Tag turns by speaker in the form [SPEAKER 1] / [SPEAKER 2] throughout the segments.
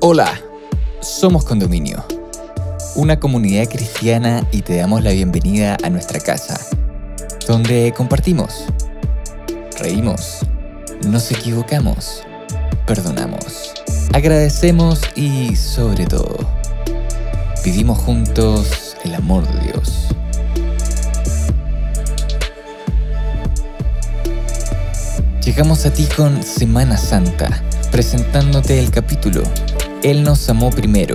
[SPEAKER 1] Hola, somos Condominio, una comunidad cristiana y te damos la bienvenida a nuestra casa, donde compartimos, reímos, nos equivocamos, perdonamos, agradecemos y sobre todo, vivimos juntos el amor de Dios. Llegamos a ti con Semana Santa, presentándote el capítulo Él nos amó primero,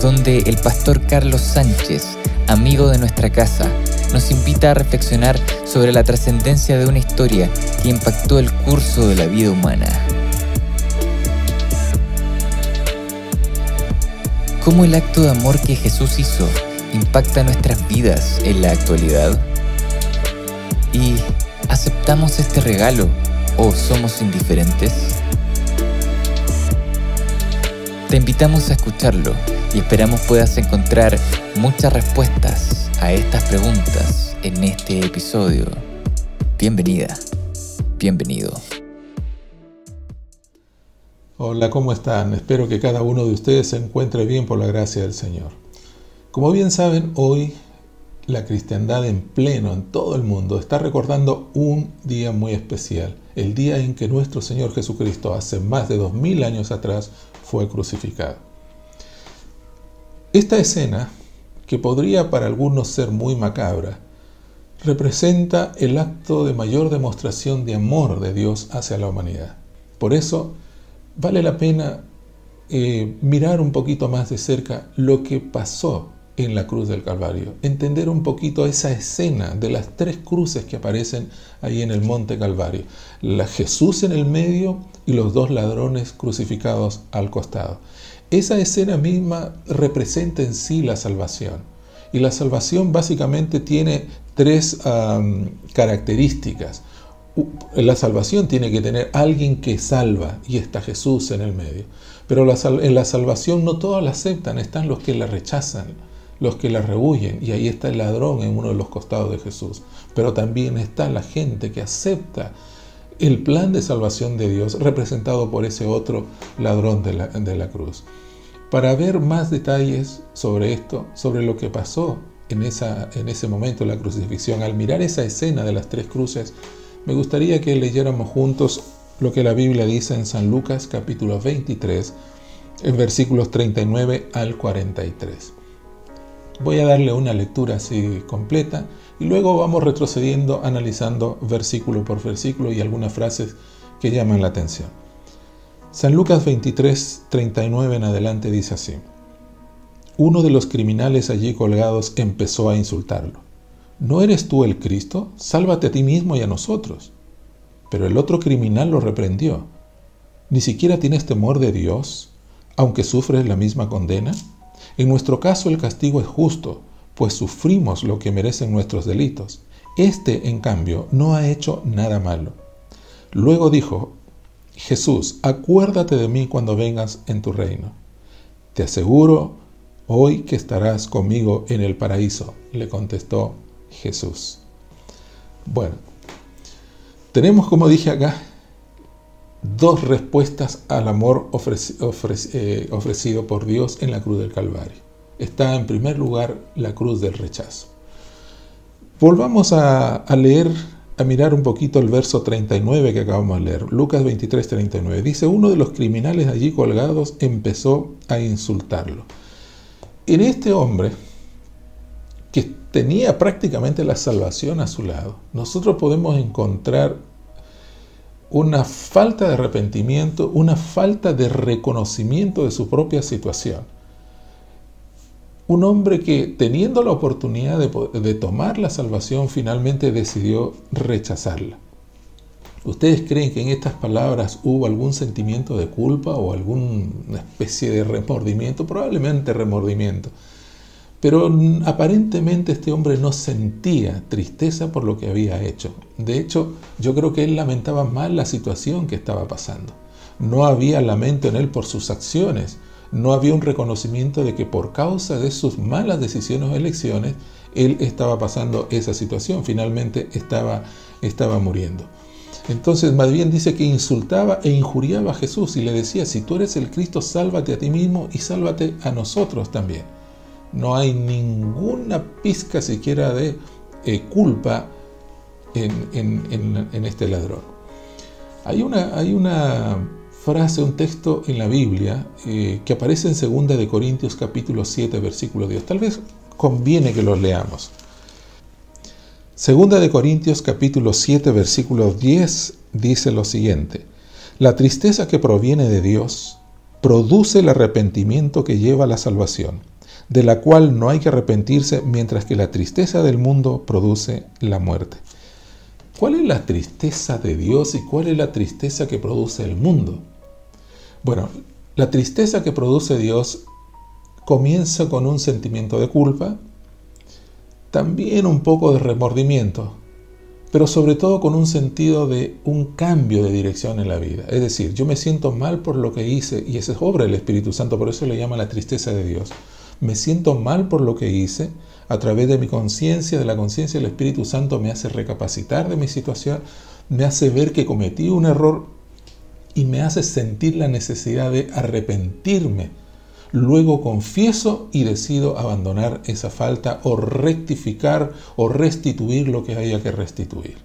[SPEAKER 1] donde el pastor Carlos Sánchez, amigo de nuestra casa, nos invita a reflexionar sobre la trascendencia de una historia que impactó el curso de la vida humana. ¿Cómo el acto de amor que Jesús hizo impacta nuestras vidas en la actualidad? ¿Y aceptamos este regalo o somos indiferentes? Te invitamos a escucharlo y esperamos puedas encontrar muchas respuestas a estas preguntas en este episodio. Bienvenida, bienvenido.
[SPEAKER 2] Hola, ¿cómo están? Espero que cada uno de ustedes se encuentre bien por la gracia del Señor. Como bien saben, hoy la cristiandad en pleno en todo el mundo está recordando un día muy especial, el día en que nuestro Señor Jesucristo hace más de dos mil años atrás fue crucificado. Esta escena, que podría para algunos ser muy macabra, representa el acto de mayor demostración de amor de Dios hacia la humanidad. Por eso vale la pena eh, mirar un poquito más de cerca lo que pasó en la cruz del Calvario, entender un poquito esa escena de las tres cruces que aparecen ahí en el monte Calvario, la Jesús en el medio y los dos ladrones crucificados al costado. Esa escena misma representa en sí la salvación. Y la salvación básicamente tiene tres características. La salvación tiene que tener alguien que salva y está Jesús en el medio. Pero en la salvación no todos la aceptan, están los que la rechazan los que la rehuyen, y ahí está el ladrón en uno de los costados de Jesús. Pero también está la gente que acepta el plan de salvación de Dios representado por ese otro ladrón de la, de la cruz. Para ver más detalles sobre esto, sobre lo que pasó en, esa, en ese momento de la crucifixión, al mirar esa escena de las tres cruces, me gustaría que leyéramos juntos lo que la Biblia dice en San Lucas capítulo 23, en versículos 39 al 43. Voy a darle una lectura así completa y luego vamos retrocediendo analizando versículo por versículo y algunas frases que llaman la atención. San Lucas 23, 39 en adelante dice así. Uno de los criminales allí colgados empezó a insultarlo. ¿No eres tú el Cristo? Sálvate a ti mismo y a nosotros. Pero el otro criminal lo reprendió. ¿Ni siquiera tienes temor de Dios, aunque sufres la misma condena? En nuestro caso el castigo es justo, pues sufrimos lo que merecen nuestros delitos. Este, en cambio, no ha hecho nada malo. Luego dijo, Jesús, acuérdate de mí cuando vengas en tu reino. Te aseguro hoy que estarás conmigo en el paraíso, le contestó Jesús. Bueno, tenemos, como dije acá, dos respuestas al amor eh, ofrecido por Dios en la cruz del Calvario. Está en primer lugar la cruz del rechazo. Volvamos a, leer, a mirar un poquito el verso 39 que acabamos de leer. Lucas 23, 39. Dice, uno de los criminales allí colgados empezó a insultarlo. En este hombre, que tenía prácticamente la salvación a su lado, nosotros podemos encontrar una falta de arrepentimiento, una falta de reconocimiento de su propia situación. Un hombre que teniendo la oportunidad de, tomar la salvación finalmente decidió rechazarla. ¿Ustedes creen que en estas palabras hubo algún sentimiento de culpa o alguna especie de remordimiento? Probablemente remordimiento. Pero aparentemente este hombre no sentía tristeza por lo que había hecho. De hecho, yo creo que él lamentaba mal la situación que estaba pasando. No había lamento en él por sus acciones. No había un reconocimiento de que por causa de sus malas decisiones o elecciones, él estaba pasando esa situación. Finalmente estaba, estaba muriendo. Entonces, más bien dice que insultaba e injuriaba a Jesús y le decía, si tú eres el Cristo, sálvate a ti mismo y sálvate a nosotros también. No hay ninguna pizca siquiera de eh, culpa en, este ladrón. Hay una, frase, un texto en la Biblia eh, que aparece en 2 de Corintios capítulo 7, versículo 10. Tal vez conviene que los leamos. Segunda de Corintios capítulo 7 versículo 10 dice lo siguiente, la tristeza que proviene de Dios produce el arrepentimiento que lleva a la salvación, de la cual no hay que arrepentirse mientras que la tristeza del mundo produce la muerte. ¿Cuál es la tristeza de Dios y cuál es la tristeza que produce el mundo? Bueno, la tristeza que produce Dios comienza con un sentimiento de culpa, también un poco de remordimiento, pero sobre todo con un sentido de un cambio de dirección en la vida. Es decir, yo me siento mal por lo que hice, y esa es obra del Espíritu Santo, por eso le llama la tristeza de Dios. Me siento mal por lo que hice, a través de mi conciencia, de la conciencia del Espíritu Santo me hace recapacitar de mi situación, me hace ver que cometí un error y me hace sentir la necesidad de arrepentirme Luego confieso y decido abandonar esa falta o rectificar o restituir lo que haya que restituir.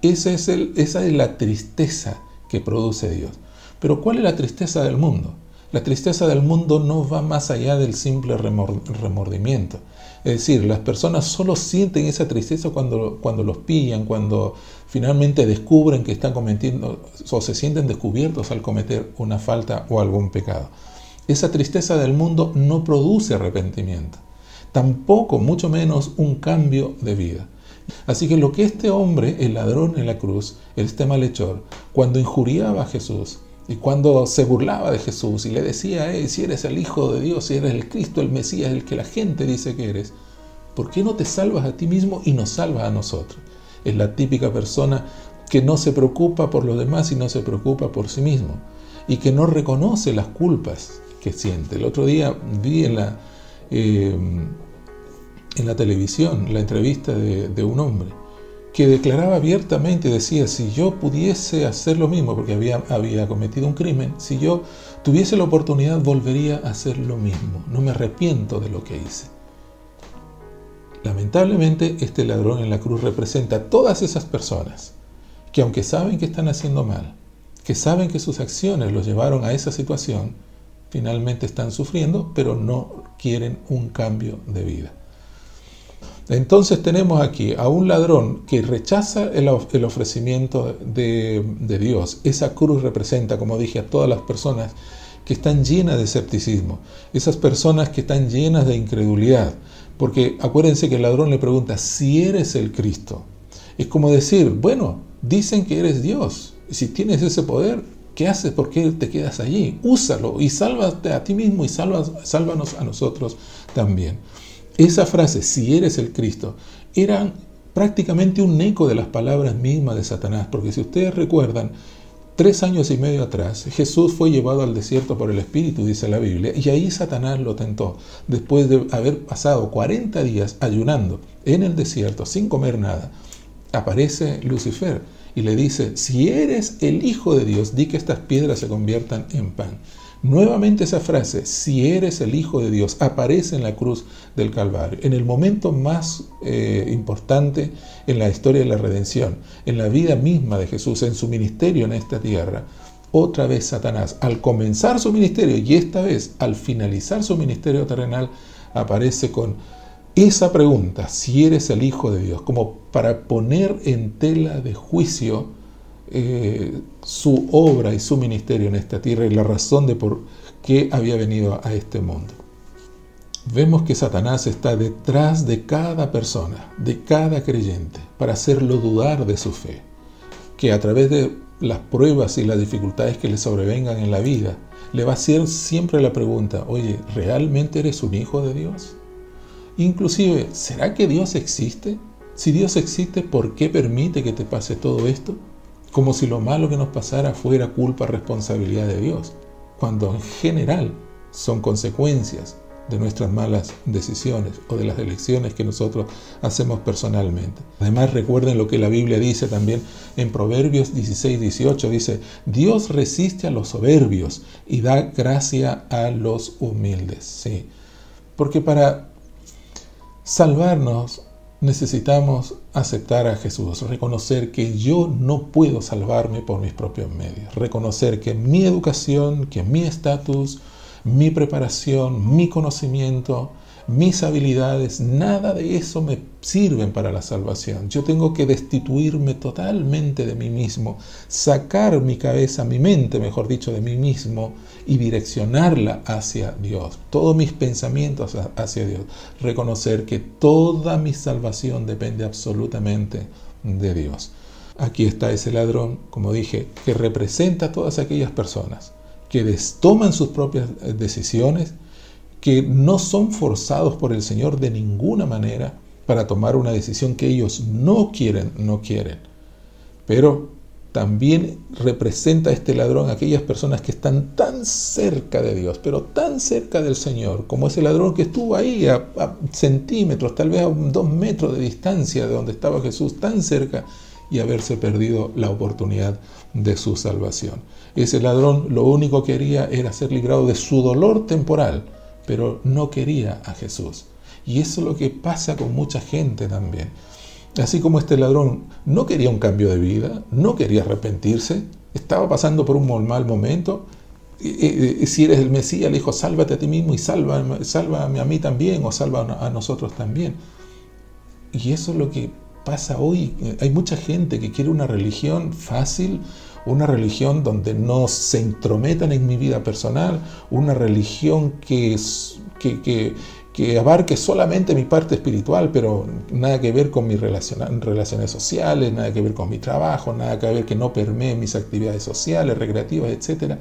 [SPEAKER 2] Esa es, el, esa es la tristeza que produce Dios. Pero ¿cuál es la tristeza del mundo? La tristeza del mundo no va más allá del simple remordimiento. Es decir, las personas solo sienten esa tristeza cuando, cuando los pillan, cuando finalmente descubren que están cometiendo o se sienten descubiertos al cometer una falta o algún pecado. Esa tristeza del mundo no produce arrepentimiento, tampoco, mucho menos, un cambio de vida. Así que lo que este hombre, el ladrón en la cruz, este malhechor, cuando injuriaba a Jesús y cuando se burlaba de Jesús y le decía, si eres el Hijo de Dios, si eres el Cristo, el Mesías, el que la gente dice que eres, ¿por qué no te salvas a ti mismo y nos salvas a nosotros? Es la típica persona que no se preocupa por los demás y no se preocupa por sí mismo y que no reconoce las culpas siente. El otro día vi en la, eh, en la televisión la entrevista de, un hombre que declaraba abiertamente, decía, si yo pudiese hacer lo mismo, porque había, había cometido un crimen, si yo tuviese la oportunidad volvería a hacer lo mismo, no me arrepiento de lo que hice. Lamentablemente, este ladrón en la cruz representa a todas esas personas que aunque saben que están haciendo mal, que saben que sus acciones los llevaron a esa situación, finalmente están sufriendo, pero no quieren un cambio de vida. Entonces tenemos aquí a un ladrón que rechaza el, ofrecimiento de, de, Dios. Esa cruz representa, como dije, a todas las personas que están llenas de escepticismo, esas personas que están llenas de incredulidad. Porque acuérdense que el ladrón le pregunta, si eres el Cristo. Es como decir, bueno, dicen que eres Dios. Si tienes ese poder, ¿Qué haces? ¿Por qué te quedas allí? Úsalo y sálvate a ti mismo y sálvanos a nosotros también. Esa frase, si eres el Cristo, era prácticamente un eco de las palabras mismas de Satanás, porque si ustedes recuerdan, tres años y medio atrás, Jesús fue llevado al desierto por el Espíritu, dice la Biblia, y ahí Satanás lo tentó, después de haber pasado 40 días ayunando en el desierto sin comer nada. Aparece Lucifer y le dice, si eres el Hijo de Dios, di que estas piedras se conviertan en pan. Nuevamente esa frase, si eres el Hijo de Dios, aparece en la cruz del Calvario, en el momento más eh, importante en la historia de la redención, en la vida misma de Jesús, en su ministerio en esta tierra. Otra vez Satanás, al comenzar su ministerio y esta vez al finalizar su ministerio terrenal, aparece con esa pregunta, si eres el Hijo de Dios, como para poner en tela de juicio eh, su obra y su ministerio en esta tierra y la razón de por qué había venido a este mundo. Vemos que Satanás está detrás de cada persona, de cada creyente, para hacerlo dudar de su fe, que a través de las pruebas y las dificultades que le sobrevengan en la vida, le va a hacer siempre la pregunta, oye, ¿realmente eres un hijo de Dios? Inclusive, ¿será que Dios existe? Si Dios existe, ¿por qué permite que te pase todo esto? Como si lo malo que nos pasara fuera culpa, responsabilidad de Dios, cuando en general son consecuencias de nuestras malas decisiones o de las elecciones que nosotros hacemos personalmente. Además recuerden lo que la Biblia dice también en Proverbios 16, 18, dice, Dios resiste a los soberbios y da gracia a los humildes. Sí, porque para salvarnos necesitamos aceptar a Jesús, reconocer que yo no puedo salvarme por mis propios medios, reconocer que mi educación, que mi estatus, mi preparación, mi conocimiento, mis habilidades, nada de eso me sirven para la salvación. Yo tengo que destituirme totalmente de mí mismo, sacar mi cabeza, mi mente, mejor dicho, de mí mismo y direccionarla hacia Dios. Todos mis pensamientos hacia Dios. Reconocer que toda mi salvación depende absolutamente de Dios. Aquí está ese ladrón, como dije, que representa a todas aquellas personas que toman sus propias eh, decisiones, que no son forzados por el Señor de ninguna manera para tomar una decisión que ellos no quieren, no quieren. Pero también representa este ladrón aquellas personas que están tan cerca de Dios, pero tan cerca del Señor, como ese ladrón que estuvo ahí a centímetros, tal vez a dos metros de distancia de donde estaba Jesús, tan cerca y haberse perdido la oportunidad de su salvación. Ese ladrón lo único que quería era ser librado de su dolor temporal, pero no quería a Jesús. Y eso es lo que pasa con mucha gente también. Así como este ladrón no quería un cambio de vida, no quería arrepentirse, estaba pasando por un mal momento. Si eres el Mesías, le dijo, sálvate a ti mismo y sálvame, sálvame a mí también o salva a nosotros también. Y eso es lo que pasa hoy. Hay mucha gente que quiere una religión fácil, una religión donde no se intrometan en mi vida personal, una religión que, que, que, abarque solamente mi parte espiritual, pero nada que ver con mis relaciones sociales, nada que ver con mi trabajo, nada que ver que no permee mis actividades sociales, recreativas, etcétera,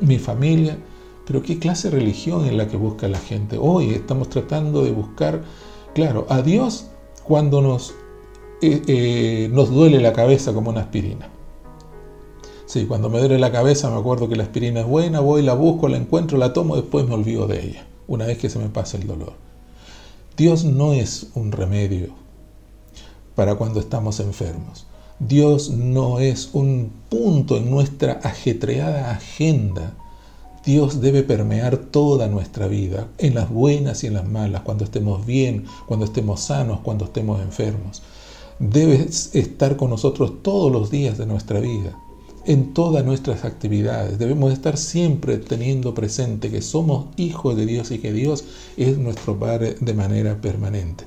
[SPEAKER 2] mi familia. Pero qué clase de religión es la que busca la gente. Hoy estamos tratando de buscar, claro, a Dios cuando nos, eh, eh, nos duele la cabeza como una aspirina. Sí, cuando me duele la cabeza me acuerdo que la aspirina es buena, voy, la busco, la encuentro, la tomo, después me olvido de ella, una vez que se me pasa el dolor. Dios no es un remedio para cuando estamos enfermos. Dios no es un punto en nuestra ajetreada agenda. Dios debe permear toda nuestra vida, en las buenas y en las malas, cuando estemos bien, cuando estemos sanos, cuando estemos enfermos. Debe estar con nosotros todos los días de nuestra vida en todas nuestras actividades. Debemos estar siempre teniendo presente que somos hijos de Dios y que Dios es nuestro Padre de manera permanente.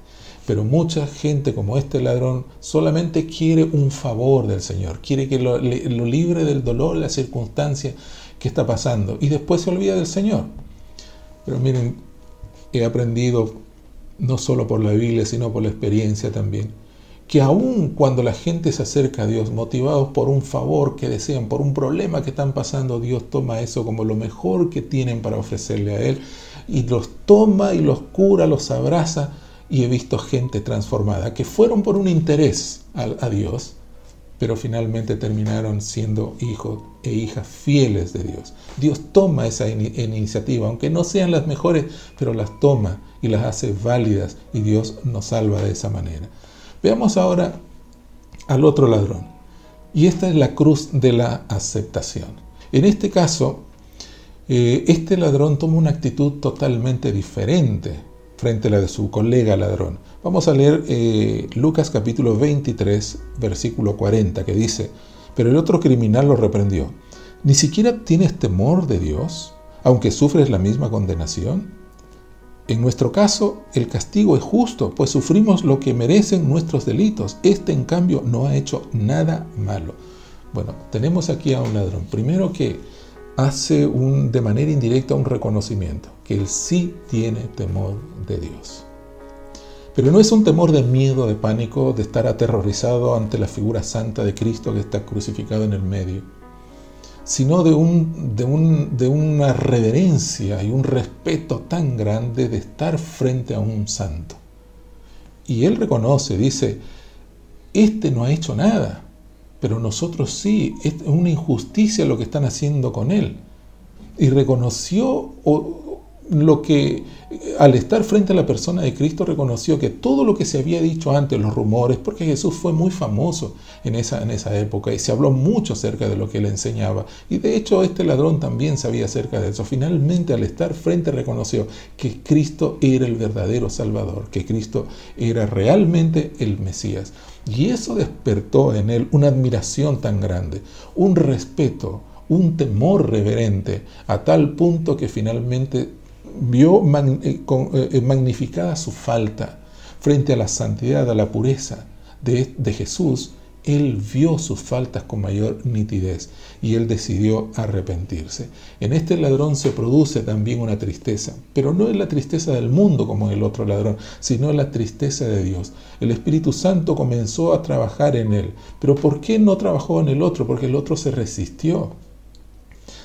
[SPEAKER 2] Pero mucha gente como este ladrón solamente quiere un favor del Señor, quiere que lo, libre del dolor, la circunstancia que está pasando y después se olvida del Señor. Pero miren, he aprendido no solo por la Biblia, sino por la experiencia también que aun cuando la gente se acerca a Dios motivados por un favor que desean, por un problema que están pasando, Dios toma eso como lo mejor que tienen para ofrecerle a Él y los toma y los cura, los abraza y he visto gente transformada que fueron por un interés a, Dios, pero finalmente terminaron siendo hijos e hijas fieles de Dios. Dios toma esa iniciativa, aunque no sean las mejores, pero las toma y las hace válidas y Dios nos salva de esa manera. Veamos ahora al otro ladrón. Y esta es la cruz de la aceptación. En este caso, eh, este ladrón toma una actitud totalmente diferente frente a la de su colega ladrón. Vamos a leer eh, Lucas capítulo 23, versículo 40, que dice, pero el otro criminal lo reprendió. ¿Ni siquiera tienes temor de Dios, aunque sufres la misma condenación? En nuestro caso, el castigo es justo, pues sufrimos lo que merecen nuestros delitos. Este, en cambio, no ha hecho nada malo. Bueno, tenemos aquí a un ladrón. Primero que hace un, de manera indirecta un reconocimiento, que él sí tiene temor de Dios. Pero no es un temor de miedo, de pánico, de estar aterrorizado ante la figura santa de Cristo que está crucificado en el medio sino de, un, de, una reverencia y un respeto tan grande de estar frente a un santo. Y él reconoce, dice, este no ha hecho nada, pero nosotros sí, es una injusticia lo que están haciendo con él. Y reconoció lo que al estar frente a la persona de Cristo reconoció que todo lo que se había dicho antes, los rumores, porque Jesús fue muy famoso en esa, en esa época y se habló mucho acerca de lo que él enseñaba. Y de hecho este ladrón también sabía acerca de eso. Finalmente al estar frente reconoció que Cristo era el verdadero Salvador, que Cristo era realmente el Mesías. Y eso despertó en él una admiración tan grande, un respeto, un temor reverente, a tal punto que finalmente vio eh, eh, eh, magnificada su falta frente a la santidad, a la pureza de, de Jesús, él vio sus faltas con mayor nitidez y él decidió arrepentirse. En este ladrón se produce también una tristeza, pero no es la tristeza del mundo como el otro ladrón, sino la tristeza de Dios. El Espíritu Santo comenzó a trabajar en él, pero ¿por qué no trabajó en el otro? Porque el otro se resistió.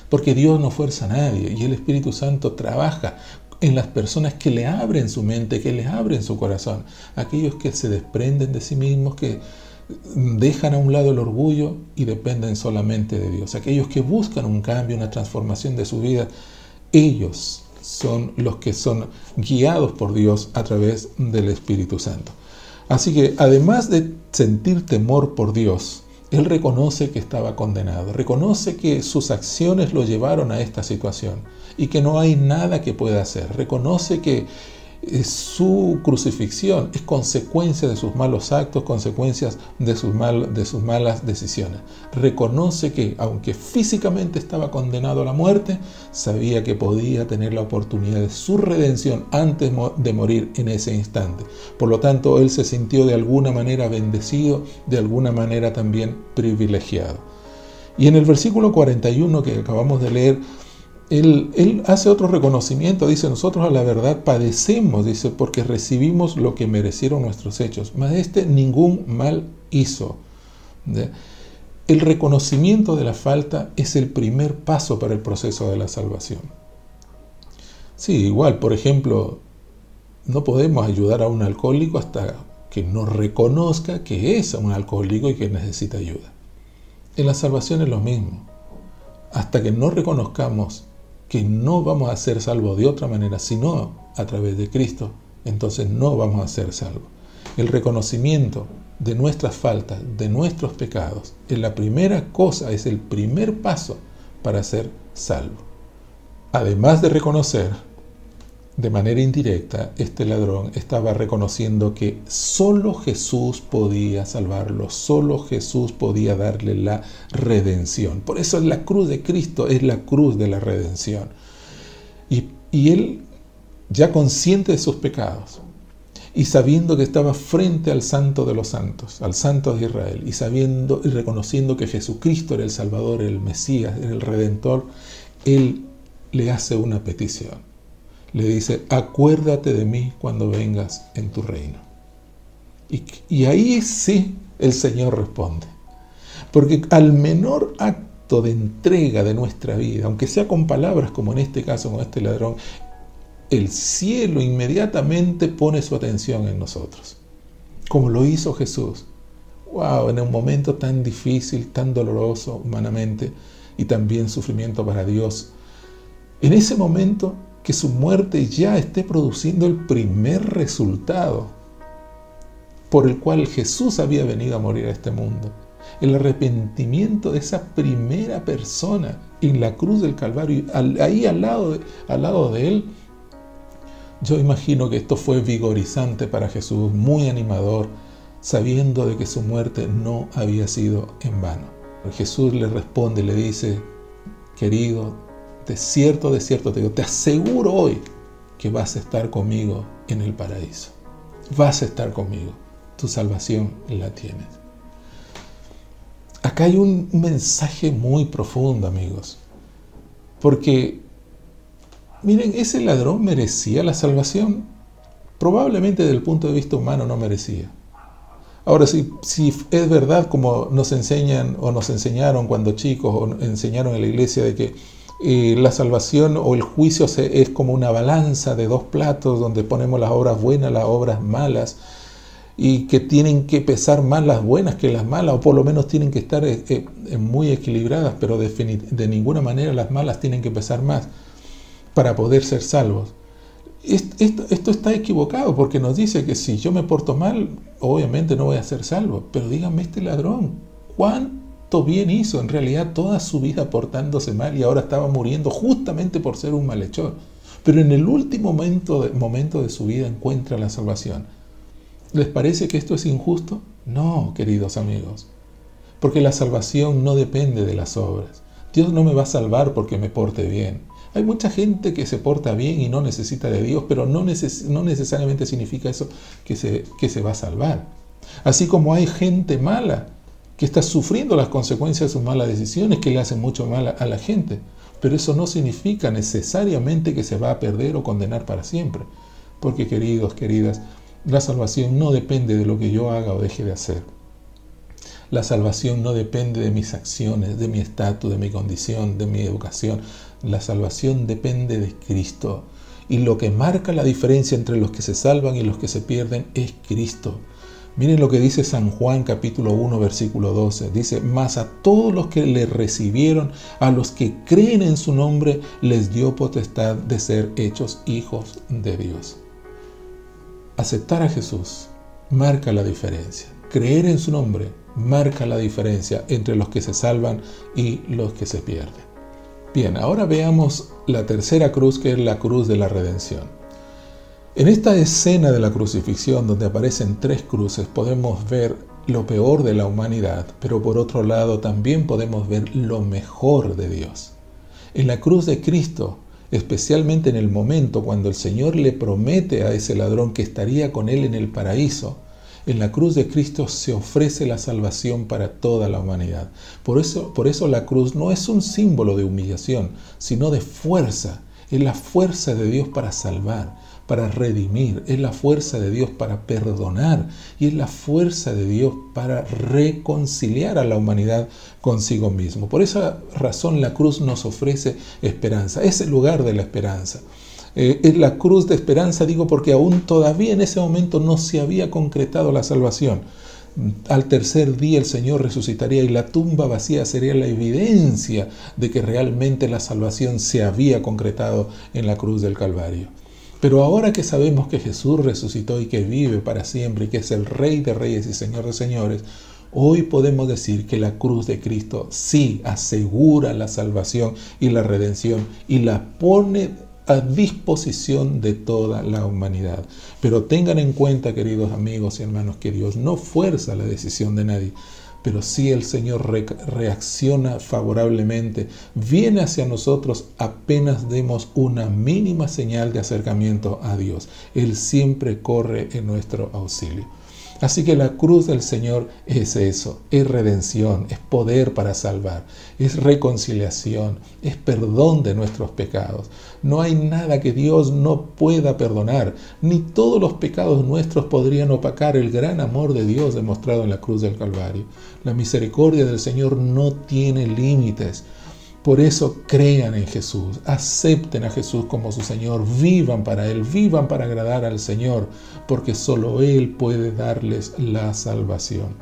[SPEAKER 2] Porque Dios no fuerza a nadie y el Espíritu Santo trabaja en las personas que le abren su mente, que le abren su corazón, aquellos que se desprenden de sí mismos, que dejan a un lado el orgullo y dependen solamente de Dios. Aquellos que buscan un cambio, una transformación de su vida, ellos son los que son guiados por Dios a través del Espíritu Santo. Así que además de sentir temor por Dios, él reconoce que estaba condenado, reconoce que sus acciones lo llevaron a esta situación y que no hay nada que pueda hacer, reconoce que su crucifixión es consecuencia de sus malos actos, consecuencias de sus, de sus malas decisiones. Reconoce que, aunque físicamente estaba condenado a la muerte, sabía que podía tener la oportunidad de su redención antes de morir en ese instante. Por lo tanto, él se sintió de alguna manera bendecido, de alguna manera también privilegiado. Y en el versículo 41 que acabamos de leer, él, hace otro reconocimiento, dice, nosotros a la verdad padecemos, dice, porque recibimos lo que merecieron nuestros hechos, mas este ningún mal hizo. El reconocimiento de la falta es el primer paso para el proceso de la salvación. Sí, igual, por ejemplo, no podemos ayudar a un alcohólico hasta que no reconozca que es un alcohólico y que necesita ayuda. En la salvación es lo mismo. Hasta que no reconozcamos que no vamos a ser salvos de otra manera, sino a través de Cristo, entonces no vamos a ser salvos. El reconocimiento de nuestras faltas, de nuestros pecados, es la primera cosa, es el primer paso para ser salvo. Además de reconocer de manera indirecta, este ladrón estaba reconociendo que solo Jesús podía salvarlo, solo Jesús podía darle la redención. Por eso la cruz de Cristo es la cruz de la redención. Y, y él, ya consciente de sus pecados, y sabiendo que estaba frente al santo de los santos, al santo de Israel, y sabiendo y reconociendo que Jesucristo era el Salvador, el Mesías, el Redentor, él le hace una petición le dice, acuérdate de mí cuando vengas en tu reino. Y, ahí sí el Señor responde. Porque al menor acto de entrega de nuestra vida, aunque sea con palabras como en este caso con este ladrón, el cielo inmediatamente pone su atención en nosotros, como lo hizo Jesús. Wow, en un momento tan difícil, tan doloroso humanamente y también sufrimiento para Dios. En ese momento que su muerte ya esté produciendo el primer resultado por el cual Jesús había venido a morir a este mundo. El arrepentimiento de esa primera persona en la cruz del Calvario, ahí al lado, de, al lado de él, yo imagino que esto fue vigorizante para Jesús, muy animador, sabiendo de que su muerte no había sido en vano. Jesús le responde, le dice, querido, de cierto, de cierto te digo, te aseguro hoy que vas a estar conmigo en el paraíso. Vas a estar conmigo. Tu salvación la tienes. Acá hay un mensaje muy profundo, amigos. Porque, miren, ese ladrón merecía la salvación. Probablemente desde el punto de vista humano no merecía. Ahora, si, si es verdad como nos enseñan o nos enseñaron cuando chicos o enseñaron en la iglesia de que la salvación o el juicio es como una balanza de dos platos donde ponemos las obras buenas, las obras malas, y que tienen que pesar más las buenas que las malas, o por lo menos tienen que estar eh, eh, muy equilibradas, pero de, ninguna manera las malas tienen que pesar más. para poder ser salvos. Esto, está equivocado porque nos dice que si yo me porto mal, obviamente no voy a ser salvo. Pero dígame este ladrón, ¿cuánto bien hizo en realidad toda su vida portándose mal y ahora estaba muriendo justamente por ser un malhechor? Pero en el último momento de, momento de su vida encuentra la salvación. ¿Les parece que esto es injusto? No, queridos amigos, porque la salvación no depende de las obras. Dios no me va a salvar porque me porte bien. Hay mucha gente que se porta bien y no necesita de Dios, pero no, no necesariamente significa eso que se, que se va a salvar. Así como hay gente mala que está sufriendo las consecuencias de sus malas decisiones que le hacen mucho mal a la gente. Pero eso no significa necesariamente que se va a perder o condenar para siempre. Porque queridos, queridas, la salvación no depende de lo que yo haga o deje de hacer. La salvación no depende de mis acciones, de mi estatus, de mi condición, de mi educación. La salvación depende de Cristo. Y lo que marca la diferencia entre los que se salvan y los que se pierden es Cristo. Miren lo que dice San Juan capítulo 1 versículo 12. Dice, mas a todos los que le recibieron, a los que creen en su nombre, les dio potestad de ser hechos hijos de Dios. Aceptar a Jesús marca la diferencia. Creer en su nombre marca la diferencia entre los que se salvan y los que se pierden. Bien, ahora veamos la tercera cruz que es la cruz de la redención. En esta escena de la crucifixión donde aparecen tres cruces podemos ver lo peor de la humanidad, pero por otro lado también podemos ver lo mejor de Dios. En la cruz de Cristo, especialmente en el momento cuando el Señor le promete a ese ladrón que estaría con él en el paraíso, en la cruz de Cristo se ofrece la salvación para toda la humanidad. Por eso, por eso la cruz no es un símbolo de humillación, sino de fuerza. Es la fuerza de Dios para salvar para redimir, es la fuerza de Dios para perdonar y es la fuerza de Dios para reconciliar a la humanidad consigo mismo. Por esa razón la cruz nos ofrece esperanza, es el lugar de la esperanza. Eh, es la cruz de esperanza, digo, porque aún todavía en ese momento no se había concretado la salvación. Al tercer día el Señor resucitaría y la tumba vacía sería la evidencia de que realmente la salvación se había concretado en la cruz del Calvario. Pero ahora que sabemos que Jesús resucitó y que vive para siempre y que es el Rey de Reyes y Señor de Señores, hoy podemos decir que la cruz de Cristo sí asegura la salvación y la redención y la pone a disposición de toda la humanidad. Pero tengan en cuenta, queridos amigos y hermanos, que Dios no fuerza la decisión de nadie, pero si el Señor reacciona favorablemente, viene hacia nosotros apenas demos una mínima señal de acercamiento a Dios. Él siempre corre en nuestro auxilio. Así que la cruz del Señor es eso, es redención, es poder para salvar, es reconciliación, es perdón de nuestros pecados. No hay nada que Dios no pueda perdonar, ni todos los pecados nuestros podrían opacar el gran amor de Dios demostrado en la cruz del Calvario. La misericordia del Señor no tiene límites. Por eso crean en Jesús, acepten a Jesús como su Señor, vivan para Él, vivan para agradar al Señor, porque solo Él puede darles la salvación.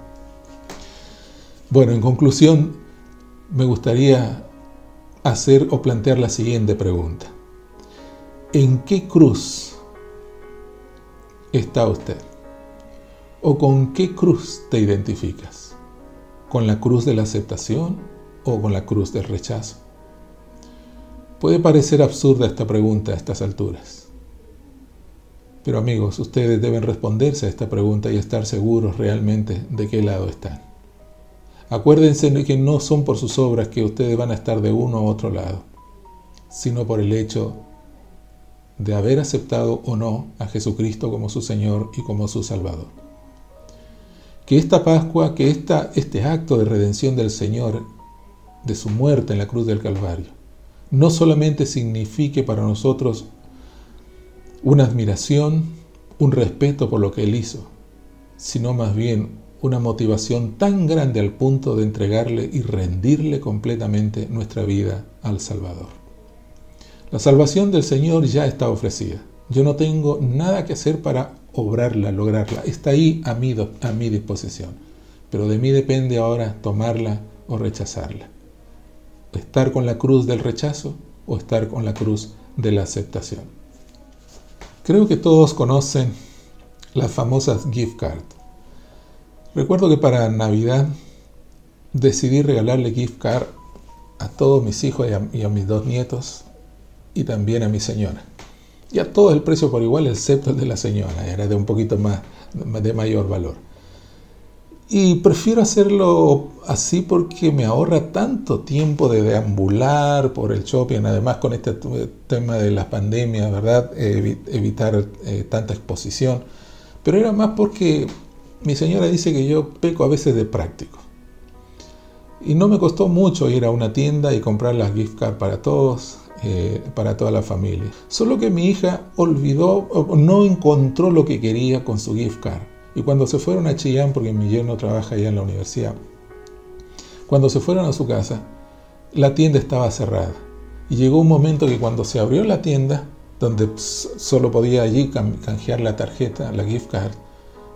[SPEAKER 2] Bueno, en conclusión, me gustaría hacer o plantear la siguiente pregunta. ¿En qué cruz está usted? ¿O con qué cruz te identificas? ¿Con la cruz de la aceptación? O con la cruz del rechazo? Puede parecer absurda esta pregunta a estas alturas. Pero amigos, ustedes deben responderse a esta pregunta y estar seguros realmente de qué lado están. Acuérdense de que no son por sus obras que ustedes van a estar de uno a otro lado, sino por el hecho de haber aceptado o no a Jesucristo como su Señor y como su Salvador. Que esta Pascua, que esta, este acto de redención del Señor de su muerte en la cruz del Calvario, no solamente signifique para nosotros una admiración, un respeto por lo que Él hizo, sino más bien una motivación tan grande al punto de entregarle y rendirle completamente nuestra vida al Salvador. La salvación del Señor ya está ofrecida. Yo no tengo nada que hacer para obrarla, lograrla. Está ahí a mi, a mi disposición. Pero de mí depende ahora tomarla o rechazarla estar con la cruz del rechazo o estar con la cruz de la aceptación. Creo que todos conocen las famosas gift cards. Recuerdo que para Navidad decidí regalarle gift card a todos mis hijos y a, mis dos nietos y también a mi señora. Y a todos el precio por igual, excepto el de la señora, era de un poquito más, de mayor valor. Y prefiero hacerlo así porque me ahorra tanto tiempo de deambular por el shopping, además con este tema de la pandemia, ¿verdad? evitar eh, tanta exposición. Pero era más porque mi señora dice que yo peco a veces de práctico. Y no me costó mucho ir a una tienda y comprar las gift cards para todos, eh, para toda la familia. Solo que mi hija olvidó, no encontró lo que quería con su gift card. Y cuando se fueron a Chillán, porque mi yerno trabaja allá en la universidad, cuando se fueron a su casa, la tienda estaba cerrada. Y llegó un momento que cuando se abrió la tienda, donde solo podía allí canjear la tarjeta, la gift card,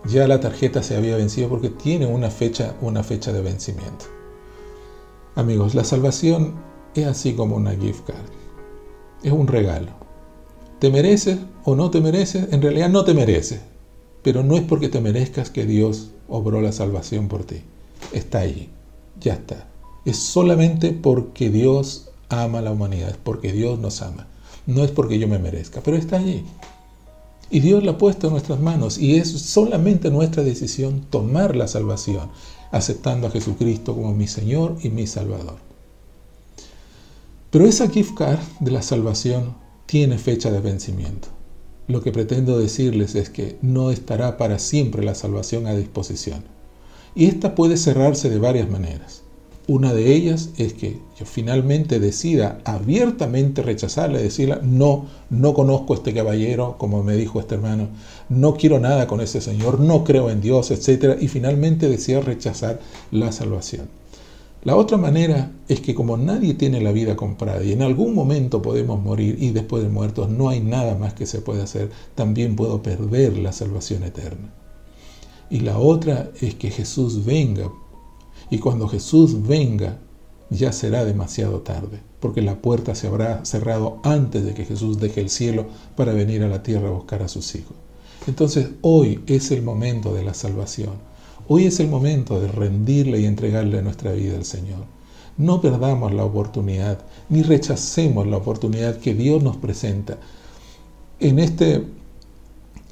[SPEAKER 2] ya la tarjeta se había vencido porque tiene una fecha, una fecha de vencimiento. Amigos, la salvación es así como una gift card. Es un regalo. ¿Te mereces o no te mereces? En realidad no te mereces. Pero no es porque te merezcas que Dios obró la salvación por ti. Está allí. Ya está. Es solamente porque Dios ama a la humanidad. Es porque Dios nos ama. No es porque yo me merezca, pero está allí. Y Dios la ha puesto en nuestras manos y es solamente nuestra decisión tomar la salvación aceptando a Jesucristo como mi Señor y mi Salvador. Pero esa gift card de la salvación tiene fecha de vencimiento. Lo que pretendo decirles es que no estará para siempre la salvación a disposición. Y esta puede cerrarse de varias maneras. Una de ellas es que yo finalmente decida abiertamente rechazarle, decirle, no, no conozco a este caballero, como me dijo este hermano, no quiero nada con ese señor, no creo en Dios, etc. Y finalmente decida rechazar la salvación. La otra manera es que como nadie tiene la vida comprada y en algún momento podemos morir y después de muertos no hay nada más que se pueda hacer, también puedo perder la salvación eterna. Y la otra es que Jesús venga y cuando Jesús venga, ya será demasiado tarde, porque la puerta se habrá cerrado antes de que Jesús deje el cielo para venir a la tierra a buscar a sus hijos. Entonces hoy es el momento de la salvación. Hoy es el momento de rendirle y entregarle nuestra vida al Señor. No perdamos la oportunidad, ni rechacemos la oportunidad que Dios nos presenta en este,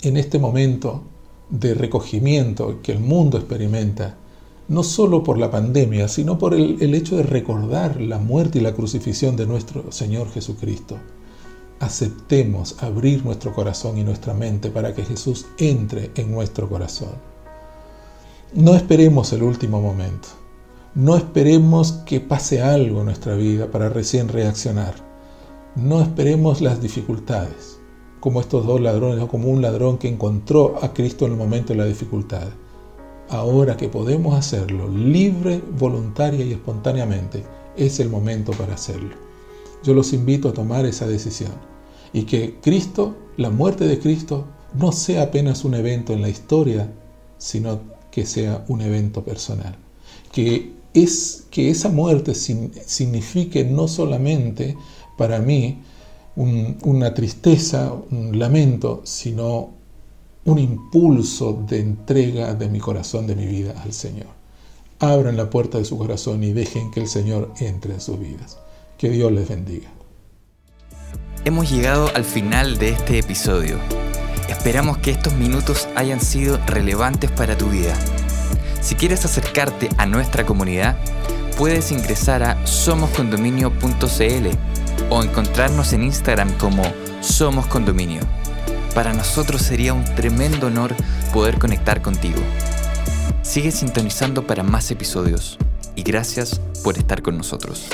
[SPEAKER 2] en este momento de recogimiento que el mundo experimenta no solo por la pandemia, sino por el, hecho de recordar la muerte y la crucifixión de nuestro Señor Jesucristo. Aceptemos abrir nuestro corazón y nuestra mente para que Jesús entre en nuestro corazón. No esperemos el último momento. No esperemos que pase algo en nuestra vida para recién reaccionar. No esperemos las dificultades, como estos dos ladrones o como un ladrón que encontró a Cristo en el momento de la dificultad ahora que podemos hacerlo libre, voluntaria y espontáneamente, es el momento para hacerlo. Yo los invito a tomar esa decisión y que Cristo, la muerte de Cristo, no sea apenas un evento en la historia, sino que sea un evento personal. Que, es, que esa muerte signifique no solamente para mí una tristeza, un lamento, sino un impulso de entrega de mi corazón, de mi vida al Señor. Abran la puerta de su corazón y dejen que el Señor entre en sus vidas. Que Dios les bendiga.
[SPEAKER 1] Hemos llegado al final de este episodio. Esperamos que estos minutos hayan sido relevantes para tu vida. Si quieres acercarte a nuestra comunidad, puedes ingresar a somoscondominio.cl o encontrarnos en Instagram como Somos Condominio. Para nosotros sería un tremendo honor poder conectar contigo. Sigue sintonizando para más episodios y gracias por estar con nosotros.